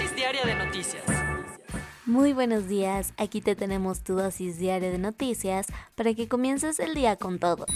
Dosis de noticias. Muy buenos días, aquí te tenemos tu dosis diaria de noticias para que comiences el día con todo.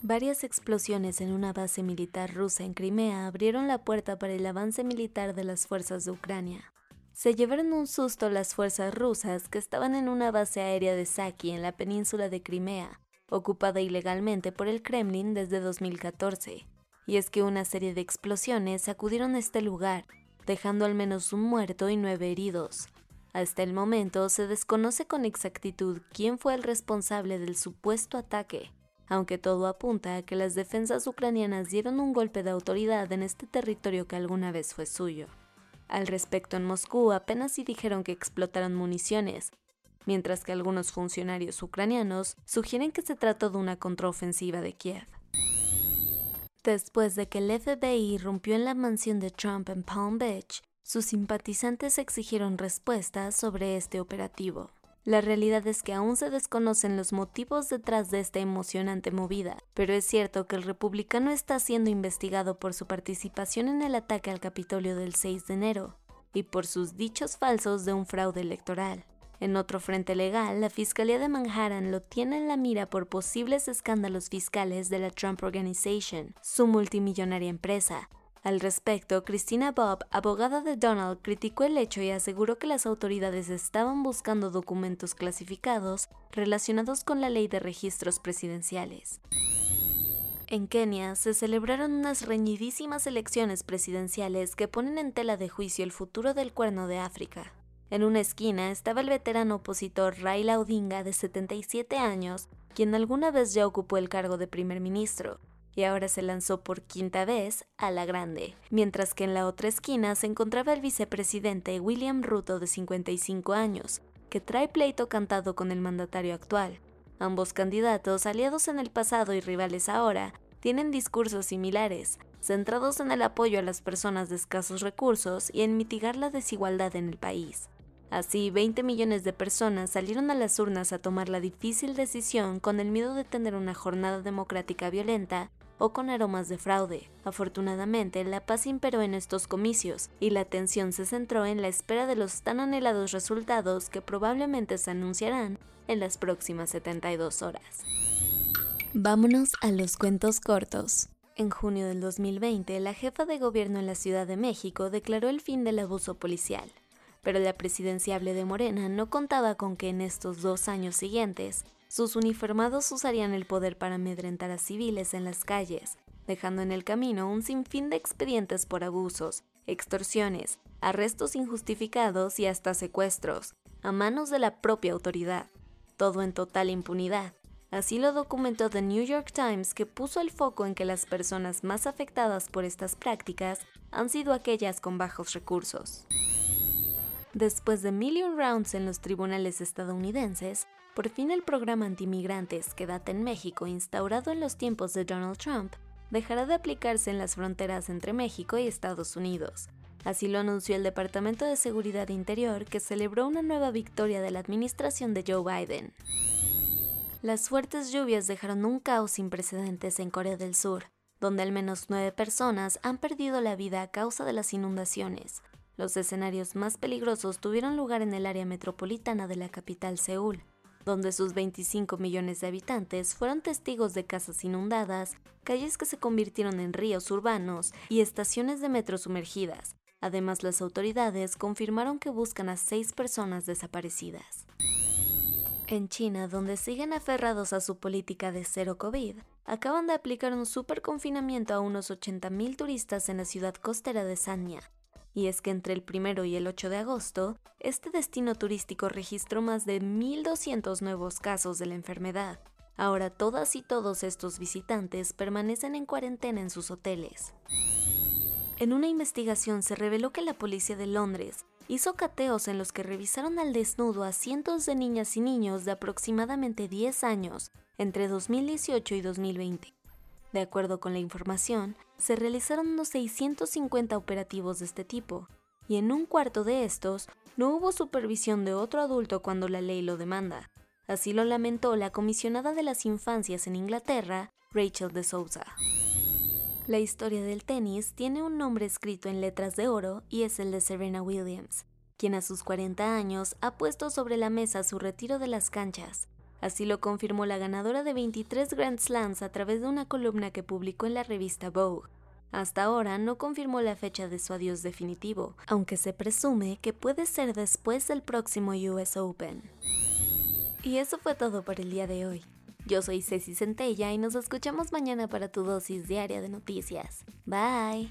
Varias explosiones en una base militar rusa en Crimea abrieron la puerta para el avance militar de las fuerzas de Ucrania. Se llevaron un susto las fuerzas rusas que estaban en una base aérea de Saki en la península de Crimea, ocupada ilegalmente por el Kremlin desde 2014 y es que una serie de explosiones sacudieron este lugar, dejando al menos un muerto y nueve heridos. Hasta el momento se desconoce con exactitud quién fue el responsable del supuesto ataque, aunque todo apunta a que las defensas ucranianas dieron un golpe de autoridad en este territorio que alguna vez fue suyo. Al respecto, en Moscú apenas sí dijeron que explotaron municiones, mientras que algunos funcionarios ucranianos sugieren que se trató de una contraofensiva de Kiev después de que el FBI irrumpió en la mansión de Trump en Palm Beach, sus simpatizantes exigieron respuestas sobre este operativo. La realidad es que aún se desconocen los motivos detrás de esta emocionante movida, pero es cierto que el republicano está siendo investigado por su participación en el ataque al Capitolio del 6 de enero y por sus dichos falsos de un fraude electoral. En otro frente legal, la Fiscalía de Manhattan lo tiene en la mira por posibles escándalos fiscales de la Trump Organization, su multimillonaria empresa. Al respecto, Christina Bob, abogada de Donald, criticó el hecho y aseguró que las autoridades estaban buscando documentos clasificados relacionados con la ley de registros presidenciales. En Kenia se celebraron unas reñidísimas elecciones presidenciales que ponen en tela de juicio el futuro del cuerno de África. En una esquina estaba el veterano opositor Raila Odinga de 77 años, quien alguna vez ya ocupó el cargo de primer ministro, y ahora se lanzó por quinta vez a la grande, mientras que en la otra esquina se encontraba el vicepresidente William Ruto de 55 años, que trae pleito cantado con el mandatario actual. Ambos candidatos, aliados en el pasado y rivales ahora, tienen discursos similares, centrados en el apoyo a las personas de escasos recursos y en mitigar la desigualdad en el país. Así, 20 millones de personas salieron a las urnas a tomar la difícil decisión con el miedo de tener una jornada democrática violenta o con aromas de fraude. Afortunadamente, la paz imperó en estos comicios y la atención se centró en la espera de los tan anhelados resultados que probablemente se anunciarán en las próximas 72 horas. Vámonos a los cuentos cortos. En junio del 2020, la jefa de gobierno en la Ciudad de México declaró el fin del abuso policial pero la presidenciable de Morena no contaba con que en estos dos años siguientes sus uniformados usarían el poder para amedrentar a civiles en las calles, dejando en el camino un sinfín de expedientes por abusos, extorsiones, arrestos injustificados y hasta secuestros, a manos de la propia autoridad, todo en total impunidad. Así lo documentó The New York Times que puso el foco en que las personas más afectadas por estas prácticas han sido aquellas con bajos recursos. Después de million rounds en los tribunales estadounidenses, por fin el programa antimigrantes Quédate en México, instaurado en los tiempos de Donald Trump, dejará de aplicarse en las fronteras entre México y Estados Unidos. Así lo anunció el Departamento de Seguridad Interior, que celebró una nueva victoria de la administración de Joe Biden. Las fuertes lluvias dejaron un caos sin precedentes en Corea del Sur, donde al menos nueve personas han perdido la vida a causa de las inundaciones, los escenarios más peligrosos tuvieron lugar en el área metropolitana de la capital Seúl, donde sus 25 millones de habitantes fueron testigos de casas inundadas, calles que se convirtieron en ríos urbanos y estaciones de metro sumergidas. Además, las autoridades confirmaron que buscan a seis personas desaparecidas. En China, donde siguen aferrados a su política de cero COVID, acaban de aplicar un super confinamiento a unos 80.000 turistas en la ciudad costera de Sanya, y es que entre el 1 y el 8 de agosto, este destino turístico registró más de 1.200 nuevos casos de la enfermedad. Ahora todas y todos estos visitantes permanecen en cuarentena en sus hoteles. En una investigación se reveló que la policía de Londres hizo cateos en los que revisaron al desnudo a cientos de niñas y niños de aproximadamente 10 años entre 2018 y 2020. De acuerdo con la información, se realizaron unos 650 operativos de este tipo, y en un cuarto de estos no hubo supervisión de otro adulto cuando la ley lo demanda. Así lo lamentó la comisionada de las infancias en Inglaterra, Rachel de Souza. La historia del tenis tiene un nombre escrito en letras de oro y es el de Serena Williams, quien a sus 40 años ha puesto sobre la mesa su retiro de las canchas. Así lo confirmó la ganadora de 23 Grand Slams a través de una columna que publicó en la revista Vogue. Hasta ahora no confirmó la fecha de su adiós definitivo, aunque se presume que puede ser después del próximo US Open. Y eso fue todo por el día de hoy. Yo soy Ceci Centella y nos escuchamos mañana para tu dosis diaria de noticias. Bye.